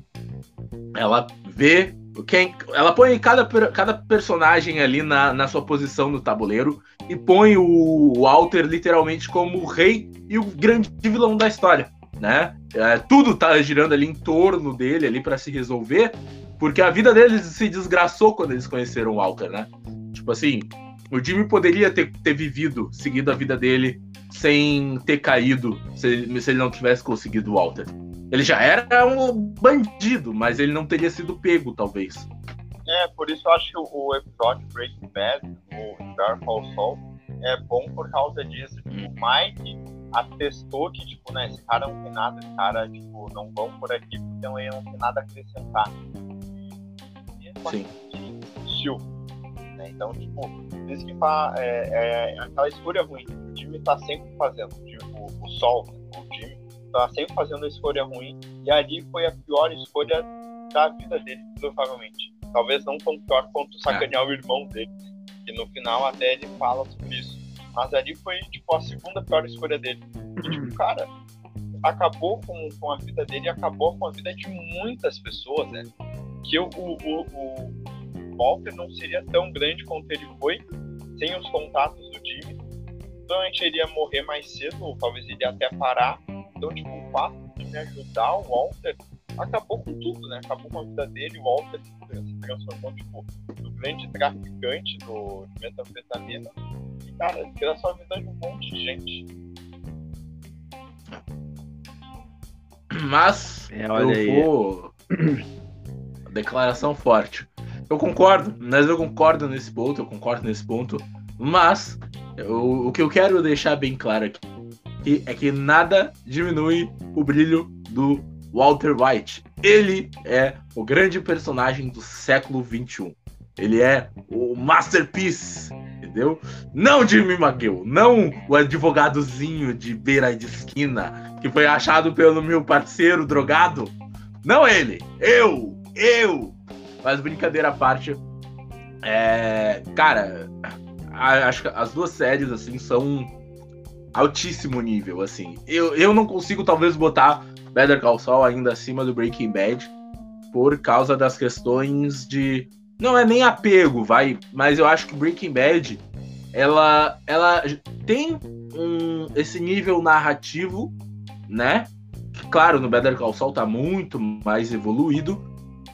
Ela vê quem. Ela põe cada, cada personagem ali na, na sua posição no tabuleiro e põe o Walter literalmente como o rei e o grande vilão da história. Né? É, tudo tá girando ali em torno dele ali para se resolver, porque a vida deles se desgraçou quando eles conheceram o Walter, né? Tipo assim, o Jimmy poderia ter, ter vivido, seguido a vida dele sem ter caído se, se ele não tivesse conseguido o Walter. Ele já era um bandido, mas ele não teria sido pego, talvez. É, por isso eu acho que o, episódio Breaking Bad, o Dark Saul, é bom por causa disso. Tipo, o Mike atestou que, tipo, né, esse cara não tem nada, esse cara, tipo, não vão por aqui porque ele não tem nada a acrescentar. E Sim. desistiu. Né? Então, tipo, isso que fa- é, é aquela escolha ruim. O time tá sempre fazendo. Tipo, o Sol, o time, tá sempre fazendo a escolha ruim. E ali foi a pior escolha da vida dele, provavelmente. Talvez não tão pior quanto sacanear o irmão dele. Que no final até ele fala sobre isso. Mas ali foi, tipo, a segunda pior escolha dele. E, tipo, cara, acabou com, com a vida dele e acabou com a vida de muitas pessoas, né? Que o, o, o, o Walter não seria tão grande quanto ele foi sem os contatos do time. Provavelmente ele ia morrer mais cedo, ou talvez ele ia até parar. Então, tipo, o fato de me ajudar o Walter acabou com tudo, né? Acabou com a vida dele. O Walter se transformou, tipo, no grande traficante do, de metanfetamina. E, cara, desgraçou a vida de um monte de gente. Mas É, olha eu aí. vou. Declaração forte. Eu concordo, mas eu concordo nesse ponto, eu concordo nesse ponto. Mas eu, o que eu quero deixar bem claro aqui que é que nada diminui o brilho do Walter White. Ele é o grande personagem do século XXI. Ele é o masterpiece, entendeu? Não Jimmy McGill, não o advogadozinho de beira de esquina que foi achado pelo meu parceiro drogado. Não ele, eu, eu. Mas brincadeira à parte, é, cara, acho que as duas séries assim são altíssimo nível, assim. Eu, eu não consigo talvez botar Better Call Saul ainda acima do Breaking Bad por causa das questões de não é nem apego, vai, mas eu acho que Breaking Bad ela ela tem um, esse nível narrativo, né? Claro, no Better Call Saul tá muito mais evoluído,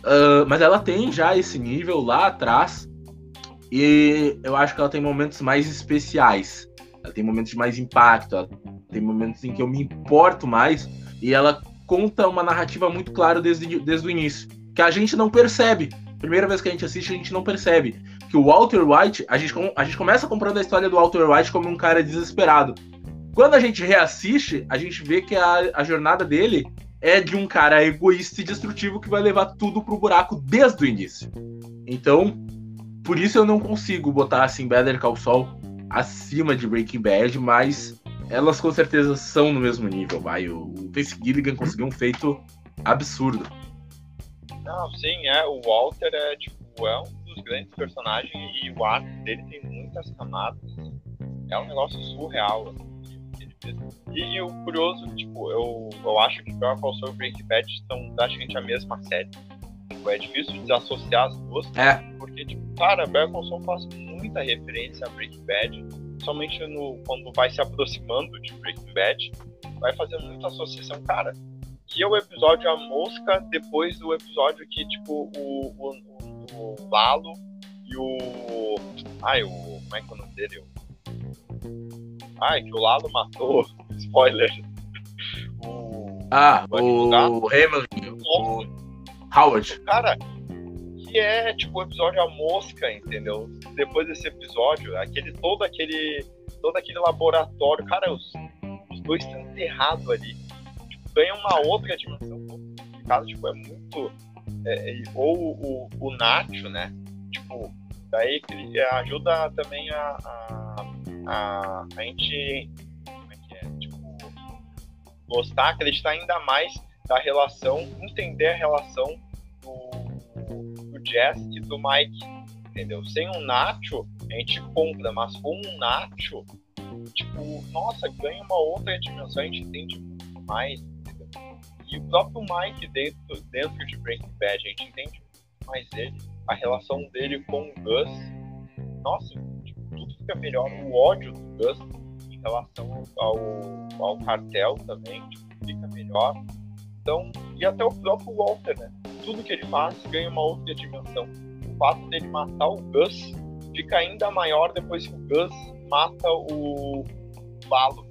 uh, mas ela tem já esse nível lá atrás e eu acho que ela tem momentos mais especiais. Ela tem momentos de mais impacto, ela tem momentos em que eu me importo mais e ela conta uma narrativa muito clara desde, desde o início, que a gente não percebe. Primeira vez que a gente assiste, a gente não percebe. Que o Walter White, a gente, a gente começa comprando a história do Walter White como um cara desesperado. Quando a gente reassiste, a gente vê que a, a jornada dele é de um cara egoísta e destrutivo que vai levar tudo pro buraco desde o início. Então, por isso eu não consigo botar assim Better Call Saul acima de Breaking Bad, mas elas com certeza são no mesmo nível, vai. O Vince Gilligan conseguiu um feito absurdo. Não, sim, é. O Walter é, tipo, é um dos grandes personagens e o arco dele tem muitas camadas. É um negócio surreal. Assim, e, e, o curioso, tipo, eu, eu acho que Call Saul e Breaking Bad são praticamente a mesma série. Tipo, é difícil desassociar as duas. É. Porque, tipo, cara, Better Saul faz muita referência a Breaking Bad. Somente no, quando vai se aproximando de Breaking Bad, vai fazendo muita associação. Cara, que é o episódio A Mosca depois do episódio que, tipo, o, o, o Lalo e o. Ai, o. Como é que é o nome dele? Ai, que o Lalo matou. Spoiler. O. Ah, o Raymond. O Howard. Cara, que é tipo o episódio A Mosca, entendeu? Depois desse episódio, aquele todo aquele todo aquele laboratório, cara, os, os dois estão enterrados ali. Tipo, ganha uma outra dimensão complicada, tipo, é muito é, ou o, o Nacho, né? Tipo, daí que ajuda também a, a, a, a gente como é que é? Tipo, gostar, acreditar ainda mais da relação, entender a relação Jess e do Mike, entendeu? Sem um Nacho, a gente compra, mas com um Nacho, tipo, nossa, ganha uma outra dimensão, a gente entende muito mais, entendeu? E o próprio Mike dentro, dentro de Breaking Bad, a gente entende muito mais ele, a relação dele com o Gus, nossa, fica melhor, o ódio do Gus em relação ao, ao cartel também, tipo, fica melhor. Então, e até o próprio Walter, né? tudo que ele faz ganha uma outra dimensão. O fato dele matar o Gus fica ainda maior depois que o Gus mata o Lalo.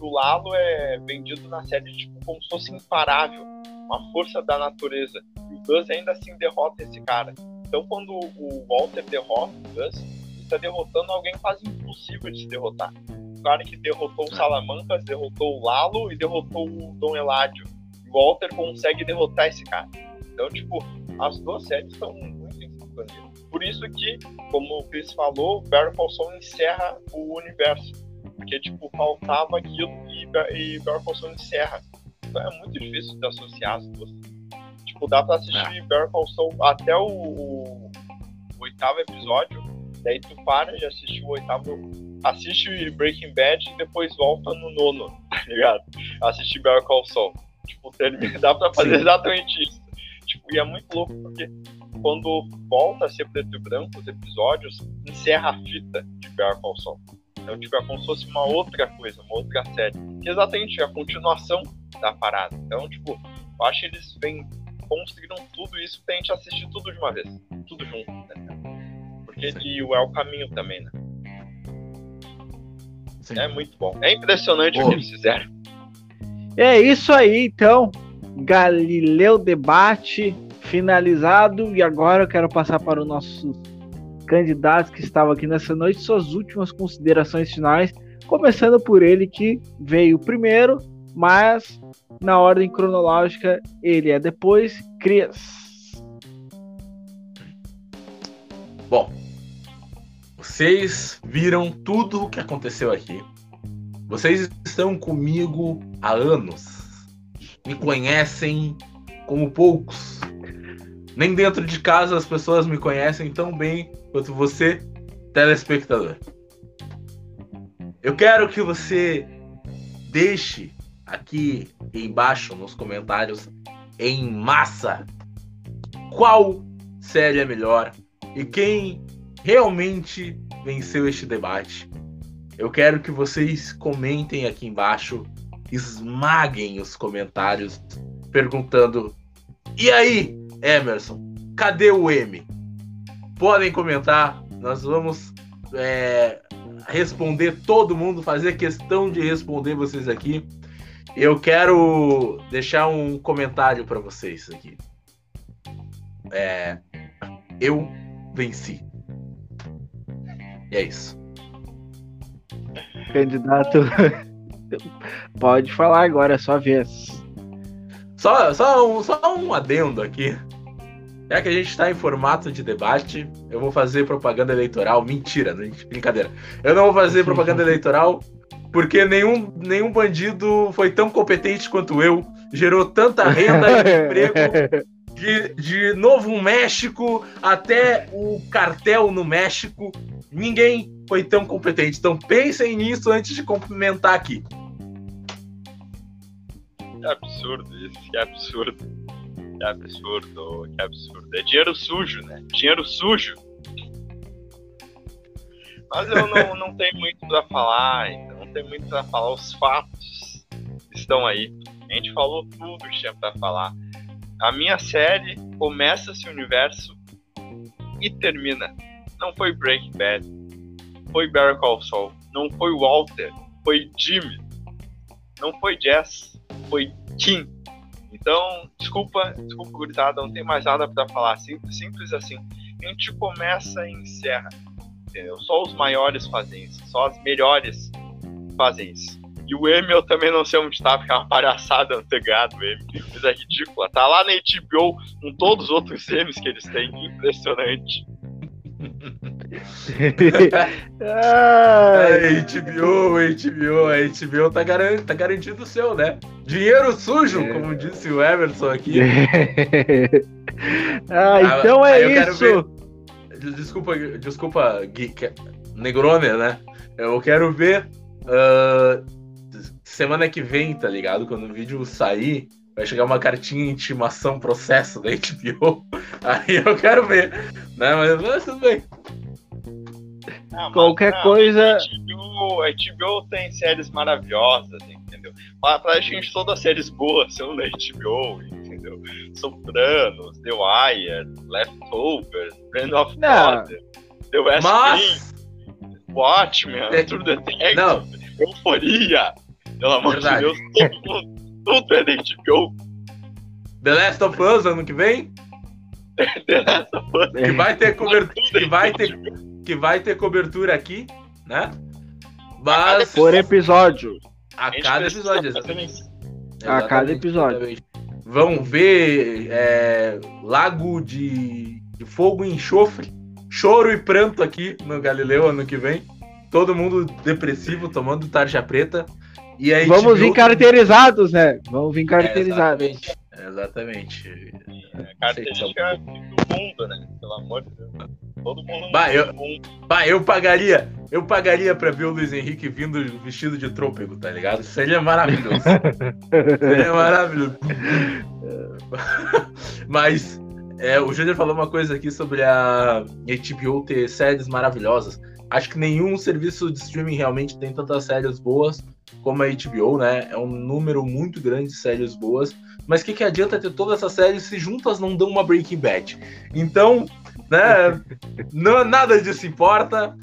O Lalo é vendido na série tipo, como se fosse imparável, uma força da natureza. E o Gus ainda assim derrota esse cara. Então, quando o Walter derrota o Gus, está derrotando alguém quase impossível de se derrotar. O cara que derrotou o Salamancas, derrotou o Lalo e derrotou o Dom Eladio. O Walter consegue derrotar esse cara. Então, tipo, as duas séries estão muito em sintonia. Por isso que, como o Chris falou, Barry Saul encerra o universo. Porque, tipo, faltava aquilo e, e Barry Saul encerra. Então é muito difícil de associar as duas. Tipo, dá pra assistir é. Barry Call Saul até o, o, o oitavo episódio, daí tu para de assistir o oitavo assiste Breaking Bad e depois volta no nono, tá ligado? Assistir Better Call Saul. Tipo, dá pra fazer Sim. exatamente isso. Tipo, e é muito louco porque quando volta a ser preto e branco os episódios, encerra a fita de Better Call Saul. Então, tipo, é como se fosse uma outra coisa, uma outra série. Que é exatamente a continuação da parada. Então, tipo, eu acho que eles vêm, construíram tudo isso pra gente assistir tudo de uma vez. Tudo junto, né? E é o caminho também, né? Sim. É muito bom. É impressionante Boa. o que eles fizeram. É isso aí, então. Galileu Debate finalizado. E agora eu quero passar para os nossos candidatos que estavam aqui nessa noite, suas últimas considerações finais, começando por ele que veio primeiro, mas na ordem cronológica ele é depois, Crias. Bom, vocês viram tudo o que aconteceu aqui. Vocês estão comigo há anos. Me conhecem como poucos. Nem dentro de casa as pessoas me conhecem tão bem quanto você, telespectador. Eu quero que você deixe aqui embaixo nos comentários em massa qual série é melhor e quem realmente venceu este debate. Eu quero que vocês comentem aqui embaixo, esmaguem os comentários perguntando: "E aí, Emerson, cadê o M?" Podem comentar, nós vamos é, responder todo mundo, fazer questão de responder vocês aqui. Eu quero deixar um comentário para vocês aqui. É, eu venci. E é isso. Candidato, pode falar agora, é sua vez. Só, só, um, só um adendo aqui. Já que a gente está em formato de debate, eu vou fazer propaganda eleitoral. Mentira, gente, brincadeira. Eu não vou fazer propaganda eleitoral porque nenhum, nenhum bandido foi tão competente quanto eu, gerou tanta renda e emprego de, de Novo México até o cartel no México, ninguém foi tão competente. Então pensem nisso antes de complementar aqui. Que absurdo isso, que absurdo. Que absurdo, que absurdo. É dinheiro sujo, né? Dinheiro sujo. Mas eu não, não tenho muito para falar, então não tenho muito para falar. Os fatos estão aí. A gente falou tudo que tinha para falar a minha série começa esse universo e termina. Não foi Breaking Bad, foi Better Call Saul, não foi Walter, foi Jimmy, não foi Jess, foi Kim. Então, desculpa, desculpa, gurizada, não tem mais nada para falar. Simples, simples assim. A gente começa e encerra, entendeu? Só os maiores fazem isso, só as melhores fazem isso. E o M eu também não sei onde tá, porque é uma palhaçada ganhado o M. Mas é ridícula. Tá lá na HBO com todos os outros M's que eles têm. Impressionante. Ah, HBO, HBO, a HBO tá, garantido, tá garantido o seu, né? Dinheiro sujo, é. como disse o Everson aqui. ah, então é isso. Desculpa, desculpa, Geek, Negrone, né? Eu quero ver uh, semana que vem, tá ligado? Quando o vídeo sair, vai chegar uma cartinha de intimação, processo da HBO. Aí eu quero ver. Né? Mas, mas tudo bem. Não, Qualquer não, coisa. A HBO, HBO tem séries maravilhosas, entendeu? Pra, pra gente, todas as séries boas são da HBO, entendeu? Sopranos, The Wire, Leftovers, Brand of God, The West Mas... Wing, Watchmen, é... True Detective, não. Euforia. Pelo amor Verdade. de Deus, todo mundo, tudo é da HBO. The Last of Us ano que vem? The Last of Us. Que vai ter cobertura, que vai ter, que vai ter cobertura aqui, né? Mas por episódio. A cada episódio, exatamente. A cada episódio. Vão ver é, Lago de, de Fogo e Enxofre, choro e pranto aqui no Galileu ano que vem. Todo mundo depressivo, tomando tarja preta. E aí Vamos vir caracterizados, né? Vamos vir caracterizados. É, exatamente. É, característica do mundo, né? Pelo amor de Deus. Todo mundo bah, eu, bah, eu pagaria, eu pagaria pra ver o Luiz Henrique vindo vestido de trôpego, tá ligado? Seria maravilhoso. Seria maravilhoso. Mas é, o Júnior falou uma coisa aqui sobre a HBO ter séries maravilhosas. Acho que nenhum serviço de streaming realmente tem tantas séries boas como a HBO, né? É um número muito grande de séries boas. Mas o que, que adianta ter todas essas séries se juntas não dão uma Breaking Bad? Então, né? não, nada disso importa.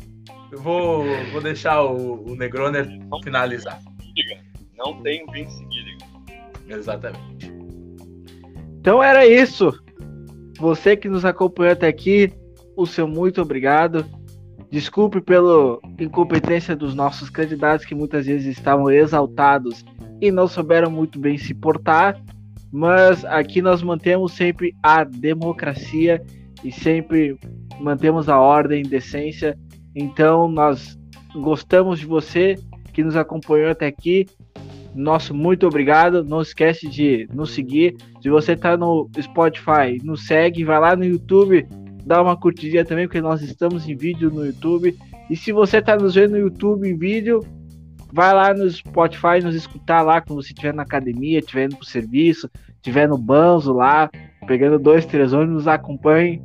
Eu vou, vou deixar o, o Negroner finalizar. Não tem Vince Gilligan. Exatamente. Então era isso. você que nos acompanhou até aqui, o seu muito obrigado. Desculpe pela incompetência dos nossos candidatos que muitas vezes estavam exaltados e não souberam muito bem se portar, mas aqui nós mantemos sempre a democracia e sempre mantemos a ordem, decência. Então nós gostamos de você que nos acompanhou até aqui. Nosso muito obrigado. Não esquece de nos seguir. Se você está no Spotify, nos segue, vai lá no YouTube dá uma curtidinha também, porque nós estamos em vídeo no YouTube. E se você está nos vendo no YouTube em vídeo, vai lá no Spotify nos escutar lá quando você estiver na academia, estiver indo pro serviço, estiver no banzo lá, pegando dois, três ônibus, nos acompanhe.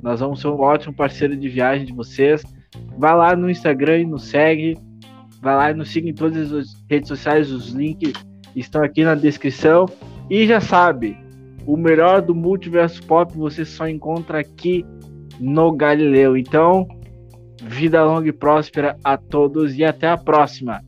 Nós vamos ser um ótimo parceiro de viagem de vocês. Vai lá no Instagram e nos segue. Vai lá e nos siga em todas as redes sociais, os links estão aqui na descrição. E já sabe, o melhor do multiverso pop você só encontra aqui no Galileu. Então, vida longa e próspera a todos e até a próxima.